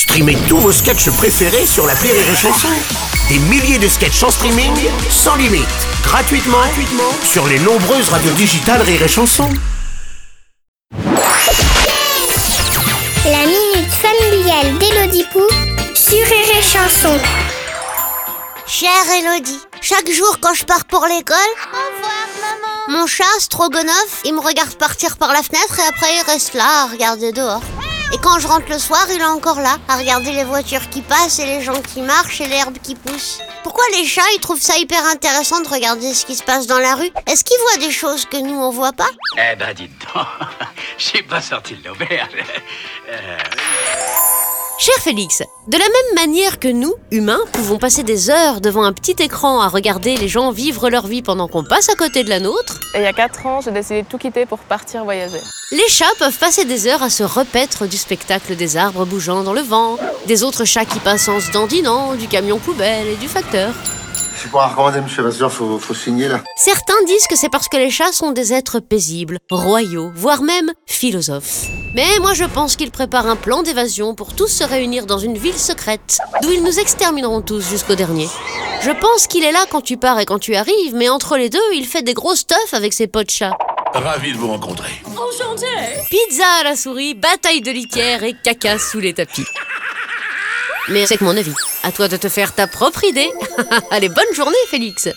Streamez tous vos sketchs préférés sur la Rire et Chanson. Des milliers de sketchs en streaming, sans limite, gratuitement, gratuitement sur les nombreuses radios digitales Rire et Chanson. La minute familiale d'Élodie Pou sur Rire et Chanson. Chère Elodie, chaque jour quand je pars pour l'école, Au revoir maman. mon chat Strogonoff, il me regarde partir par la fenêtre et après il reste là à regarder dehors. Et quand je rentre le soir, il est encore là, à regarder les voitures qui passent et les gens qui marchent et l'herbe qui pousse. Pourquoi les chats, ils trouvent ça hyper intéressant de regarder ce qui se passe dans la rue? Est-ce qu'ils voient des choses que nous, on voit pas? Eh ben, dites donc, j'ai pas sorti de l'auberge. Euh, Cher Félix, de la même manière que nous, humains, pouvons passer des heures devant un petit écran à regarder les gens vivre leur vie pendant qu'on passe à côté de la nôtre, Et il y a 4 ans, j'ai décidé de tout quitter pour partir voyager. les chats peuvent passer des heures à se repaître du spectacle des arbres bougeant dans le vent, des autres chats qui passent en se dandinant, du camion poubelle et du facteur. Je suis pas recommandé, monsieur Vasseur, faut, faut signer là. Certains disent que c'est parce que les chats sont des êtres paisibles, royaux, voire même philosophes. Mais moi je pense qu'ils préparent un plan d'évasion pour tous se réunir dans une ville secrète, d'où ils nous extermineront tous jusqu'au dernier. Je pense qu'il est là quand tu pars et quand tu arrives, mais entre les deux, il fait des gros stuff avec ses potes chats. Ravi de vous rencontrer. Pizza à la souris, bataille de litière et caca sous les tapis. Mais c'est que mon avis. À toi de te faire ta propre idée. Allez, bonne journée, Félix.